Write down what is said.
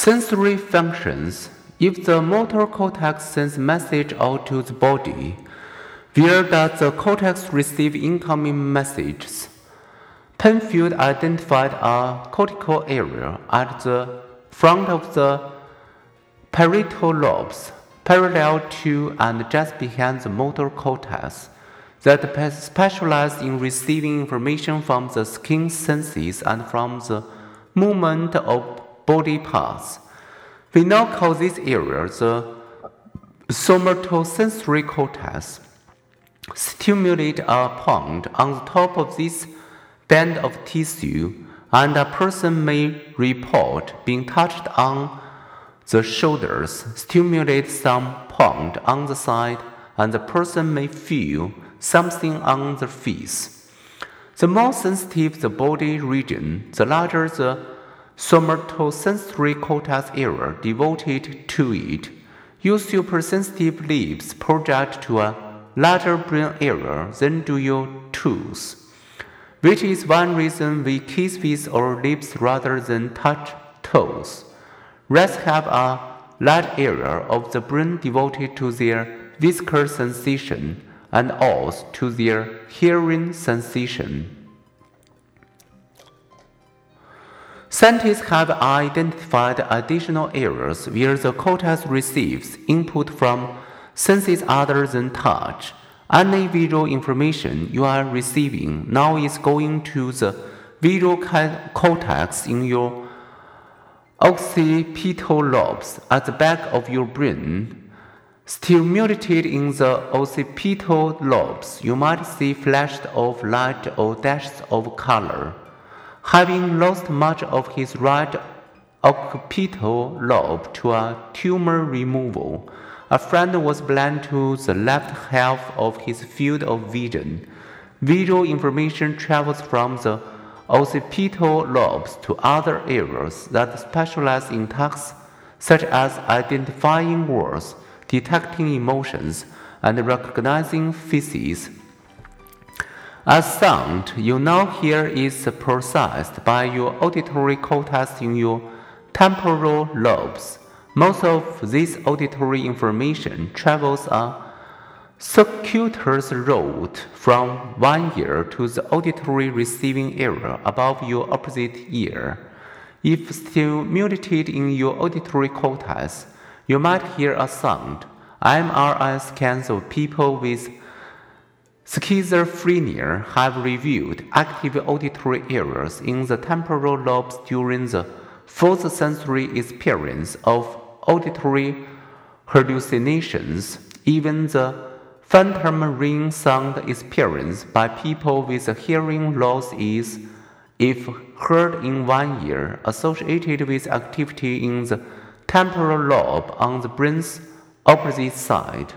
Sensory functions. If the motor cortex sends message out to the body, where does the cortex receive incoming messages? Penfield identified a cortical area at the front of the parietal lobes, parallel to and just behind the motor cortex, that specialize in receiving information from the skin senses and from the movement of body parts. We now call this area the uh, somatosensory cortex. Stimulate a point on the top of this band of tissue, and a person may report being touched on the shoulders, stimulate some point on the side, and the person may feel something on the face. The more sensitive the body region, the larger the somatosensory cortex area devoted to it. Your supersensitive lips project to a larger brain area than do your toes, which is one reason we kiss with our lips rather than touch toes. Rats have a large area of the brain devoted to their visceral sensation and owls to their hearing sensation. Scientists have identified additional areas where the cortex receives input from senses other than touch. Any visual information you are receiving now is going to the visual cortex in your occipital lobes at the back of your brain. Stimulated in the occipital lobes, you might see flashes of light or dashes of color. Having lost much of his right occipital lobe to a tumor removal, a friend was blind to the left half of his field of vision. Visual information travels from the occipital lobes to other areas that specialize in tasks such as identifying words, detecting emotions, and recognizing faces. A sound you now hear is processed by your auditory cortex in your temporal lobes. Most of this auditory information travels a circuitous route from one ear to the auditory receiving area above your opposite ear. If stimulated in your auditory cortex, you might hear a sound. MRI scans of people with Schizophrenia have revealed active auditory areas in the temporal lobes during the first sensory experience of auditory hallucinations. Even the phantom ring sound experienced by people with hearing loss is, if heard in one ear, associated with activity in the temporal lobe on the brain's opposite side.